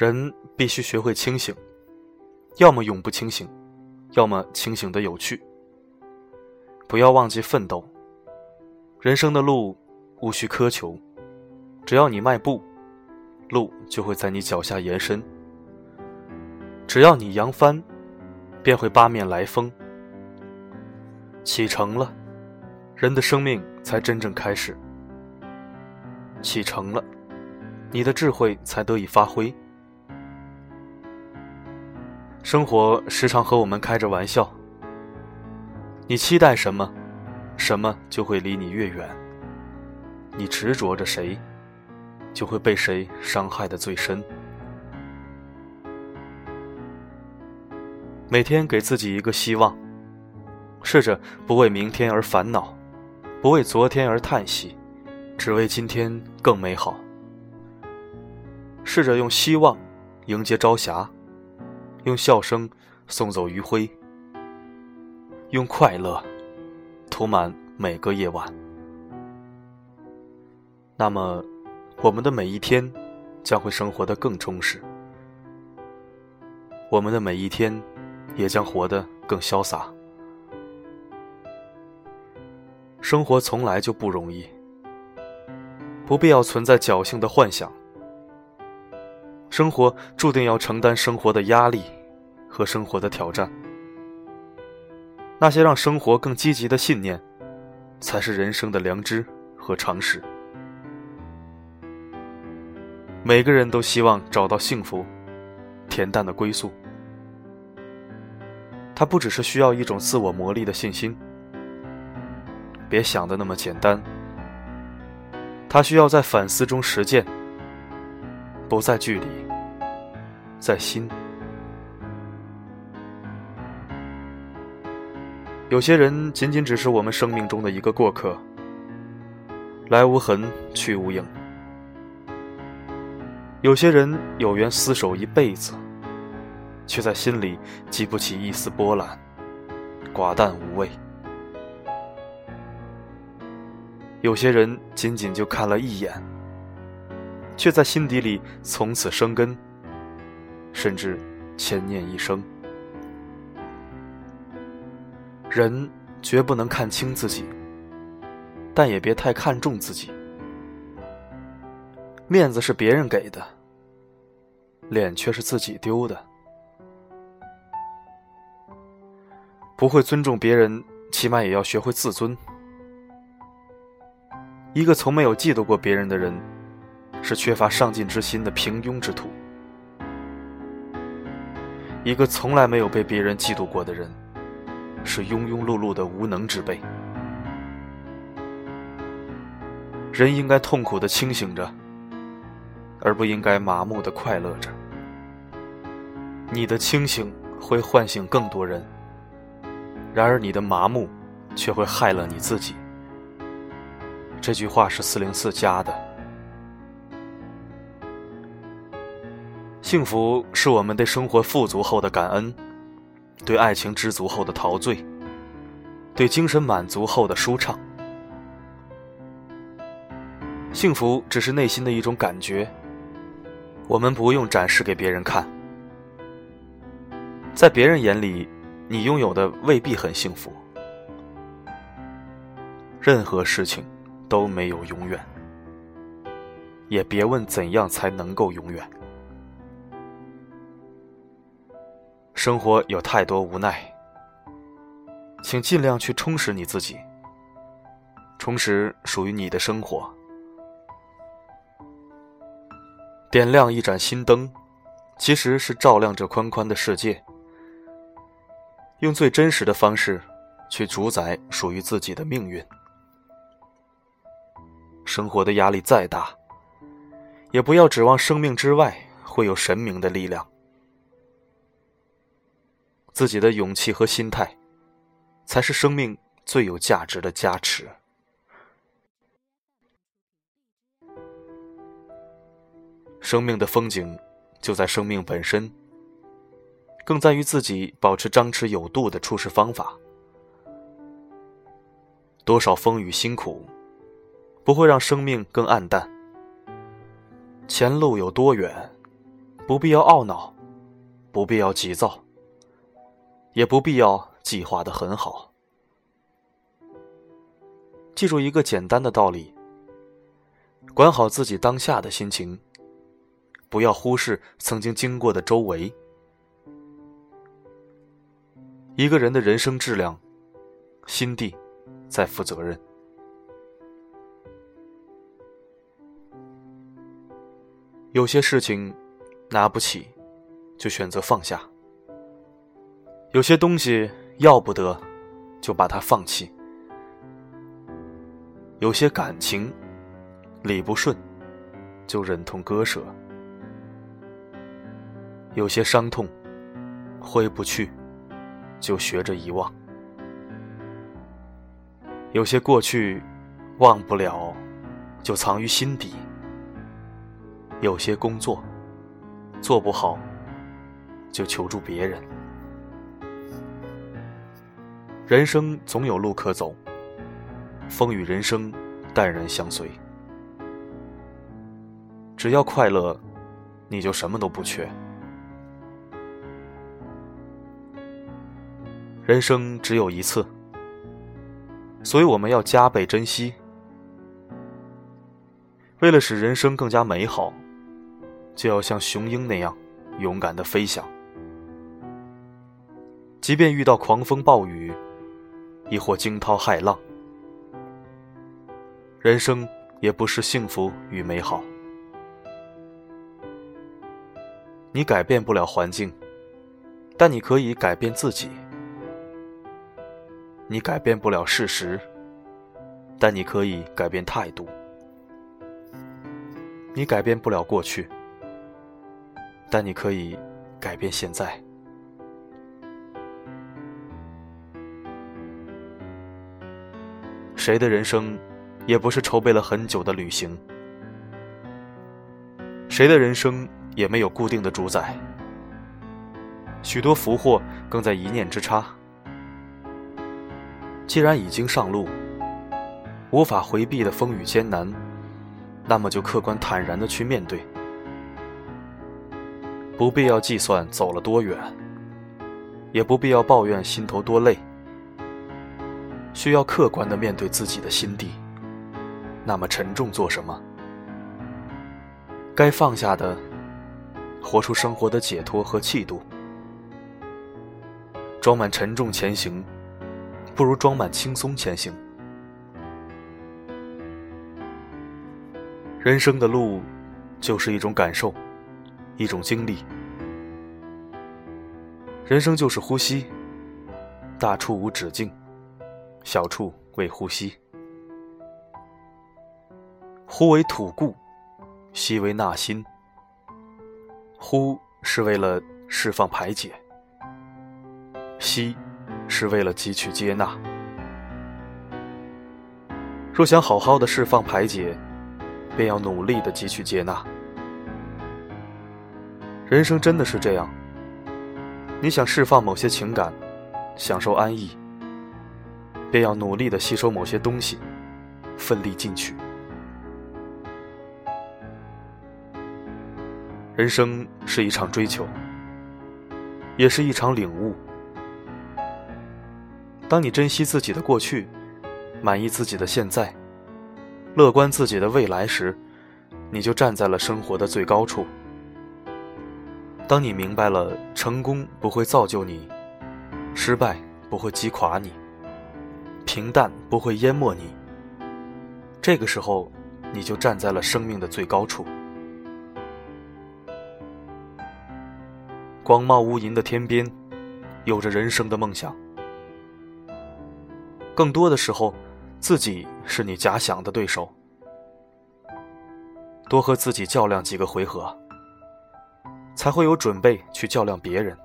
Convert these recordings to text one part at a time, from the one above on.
人必须学会清醒，要么永不清醒，要么清醒的有趣。不要忘记奋斗。人生的路无需苛求，只要你迈步，路就会在你脚下延伸。只要你扬帆，便会八面来风。启程了，人的生命才真正开始。启程了，你的智慧才得以发挥。生活时常和我们开着玩笑。你期待什么，什么就会离你越远；你执着着谁，就会被谁伤害的最深。每天给自己一个希望，试着不为明天而烦恼，不为昨天而叹息，只为今天更美好。试着用希望迎接朝霞。用笑声送走余晖，用快乐涂满每个夜晚。那么，我们的每一天将会生活的更充实，我们的每一天也将活得更潇洒。生活从来就不容易，不必要存在侥幸的幻想。生活注定要承担生活的压力和生活的挑战，那些让生活更积极的信念，才是人生的良知和常识。每个人都希望找到幸福、恬淡的归宿，它不只是需要一种自我磨砺的信心，别想的那么简单，它需要在反思中实践。不在距离，在心。有些人仅仅只是我们生命中的一个过客，来无痕，去无影。有些人有缘厮守一辈子，却在心里激不起一丝波澜，寡淡无味。有些人仅仅就看了一眼。却在心底里从此生根，甚至牵念一生。人绝不能看清自己，但也别太看重自己。面子是别人给的，脸却是自己丢的。不会尊重别人，起码也要学会自尊。一个从没有嫉妒过别人的人。是缺乏上进之心的平庸之徒。一个从来没有被别人嫉妒过的人，是庸庸碌碌的无能之辈。人应该痛苦的清醒着，而不应该麻木的快乐着。你的清醒会唤醒更多人，然而你的麻木却会害了你自己。这句话是四零四加的。幸福是我们对生活富足后的感恩，对爱情知足后的陶醉，对精神满足后的舒畅。幸福只是内心的一种感觉，我们不用展示给别人看。在别人眼里，你拥有的未必很幸福。任何事情都没有永远，也别问怎样才能够永远。生活有太多无奈，请尽量去充实你自己，充实属于你的生活。点亮一盏心灯，其实是照亮这宽宽的世界。用最真实的方式，去主宰属于自己的命运。生活的压力再大，也不要指望生命之外会有神明的力量。自己的勇气和心态，才是生命最有价值的加持。生命的风景，就在生命本身，更在于自己保持张弛有度的处事方法。多少风雨辛苦，不会让生命更暗淡。前路有多远，不必要懊恼，不必要急躁，也不必要计划的很好。记住一个简单的道理：管好自己当下的心情。不要忽视曾经经过的周围。一个人的人生质量，心地在负责任。有些事情拿不起，就选择放下；有些东西要不得，就把它放弃；有些感情理不顺，就忍痛割舍。有些伤痛，挥不去，就学着遗忘；有些过去，忘不了，就藏于心底；有些工作，做不好，就求助别人。人生总有路可走，风雨人生，淡然相随。只要快乐，你就什么都不缺。人生只有一次，所以我们要加倍珍惜。为了使人生更加美好，就要像雄鹰那样勇敢的飞翔。即便遇到狂风暴雨，亦或惊涛骇浪，人生也不是幸福与美好。你改变不了环境，但你可以改变自己。你改变不了事实，但你可以改变态度；你改变不了过去，但你可以改变现在。谁的人生也不是筹备了很久的旅行，谁的人生也没有固定的主宰，许多福祸更在一念之差。既然已经上路，无法回避的风雨艰难，那么就客观坦然的去面对，不必要计算走了多远，也不必要抱怨心头多累，需要客观的面对自己的心地。那么沉重做什么？该放下的，活出生活的解脱和气度，装满沉重前行。不如装满轻松前行。人生的路，就是一种感受，一种经历。人生就是呼吸，大处无止境，小处为呼吸。呼为吐故，吸为纳新。呼是为了释放排解，吸。是为了汲取接纳。若想好好的释放排解，便要努力的汲取接纳。人生真的是这样。你想释放某些情感，享受安逸，便要努力的吸收某些东西，奋力进取。人生是一场追求，也是一场领悟。当你珍惜自己的过去，满意自己的现在，乐观自己的未来时，你就站在了生活的最高处。当你明白了成功不会造就你，失败不会击垮你，平淡不会淹没你，这个时候，你就站在了生命的最高处。广袤无垠的天边，有着人生的梦想。更多的时候，自己是你假想的对手，多和自己较量几个回合，才会有准备去较量别人。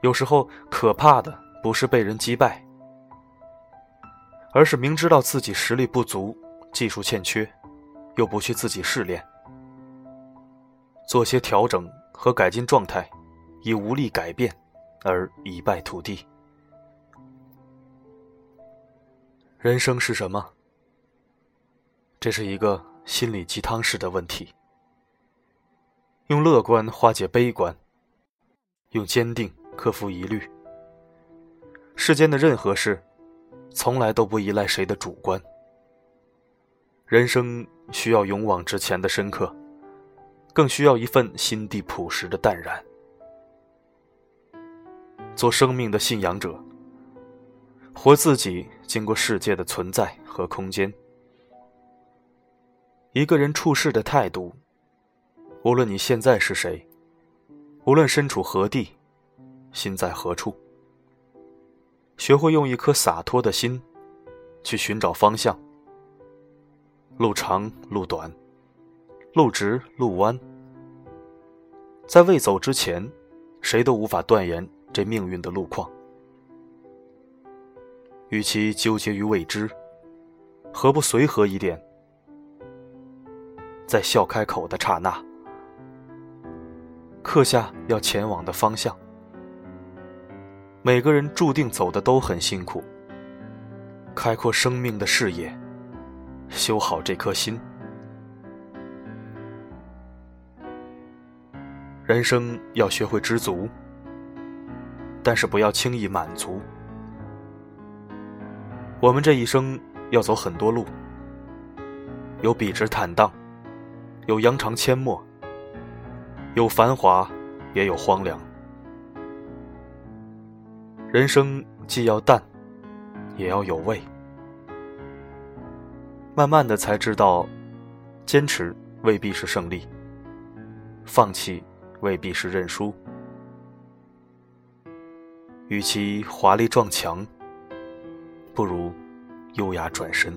有时候，可怕的不是被人击败，而是明知道自己实力不足、技术欠缺，又不去自己试炼，做些调整和改进状态，已无力改变，而一败涂地。人生是什么？这是一个心理鸡汤式的问题。用乐观化解悲观，用坚定。克服疑虑。世间的任何事，从来都不依赖谁的主观。人生需要勇往直前的深刻，更需要一份心地朴实的淡然。做生命的信仰者，活自己经过世界的存在和空间。一个人处事的态度，无论你现在是谁，无论身处何地。心在何处？学会用一颗洒脱的心，去寻找方向。路长路短，路直路弯，在未走之前，谁都无法断言这命运的路况。与其纠结于未知，何不随和一点？在笑开口的刹那，刻下要前往的方向。每个人注定走的都很辛苦，开阔生命的视野，修好这颗心。人生要学会知足，但是不要轻易满足。我们这一生要走很多路，有笔直坦荡，有扬长阡陌，有繁华，也有荒凉。人生既要淡，也要有味。慢慢的才知道，坚持未必是胜利，放弃未必是认输。与其华丽撞墙，不如优雅转身。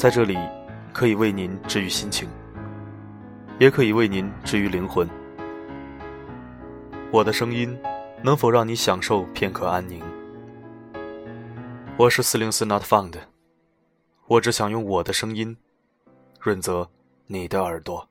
在这里，可以为您治愈心情，也可以为您治愈灵魂。我的声音，能否让你享受片刻安宁？我是四零四 Not Found，我只想用我的声音，润泽你的耳朵。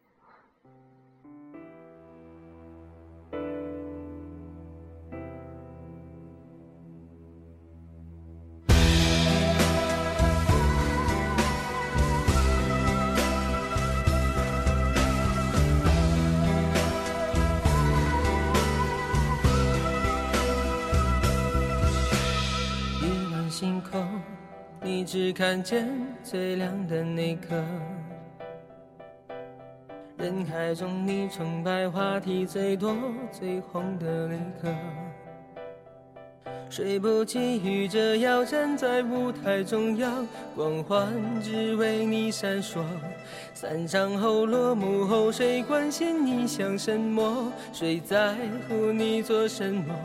你只看见最亮的那颗，人海中你崇拜话题最多最红的那颗，谁不觊觎着要站在舞台中央，光环只为你闪烁。散场后落幕后，谁关心你想什么？谁在乎你做什么？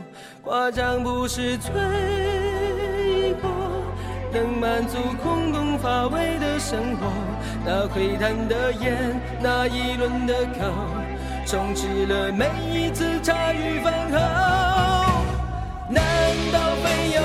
夸张不是罪。能满足空洞乏味的生活，那窥探的眼，那议论的口，充斥了每一次茶余饭后。难道非要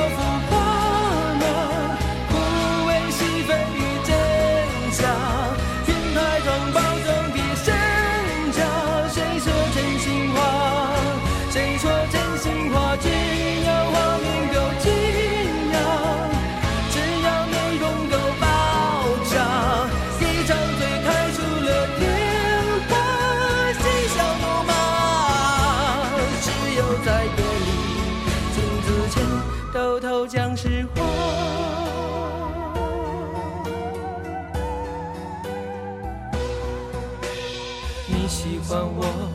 喜欢我，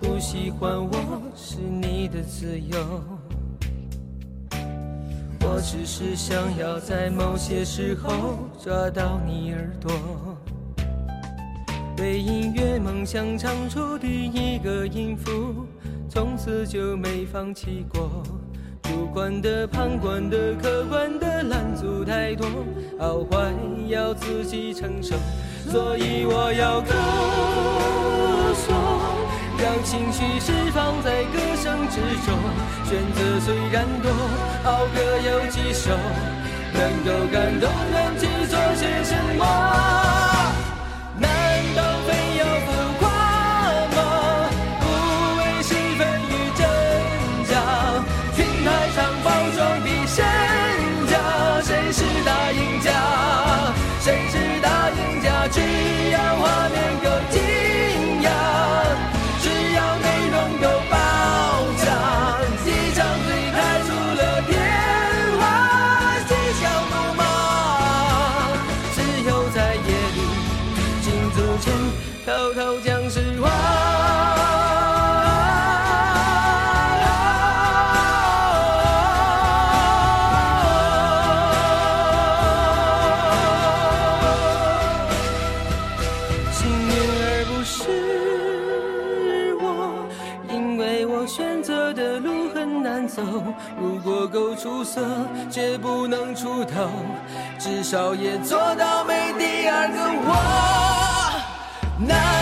不喜欢我是你的自由。我只是想要在某些时候抓到你耳朵，为音乐梦想唱出第一个音符，从此就没放弃过。主观的、旁观的、客观的拦阻太多，好坏要自己承受，所以我要歌将，情绪释放在歌声之中。选择虽然多，好歌有几首，能够感动人去做些什么？偷偷讲实话。幸运而不是我，因为我选择的路很难走。如果够出色，却不能出头，至少也做到没第二个我。难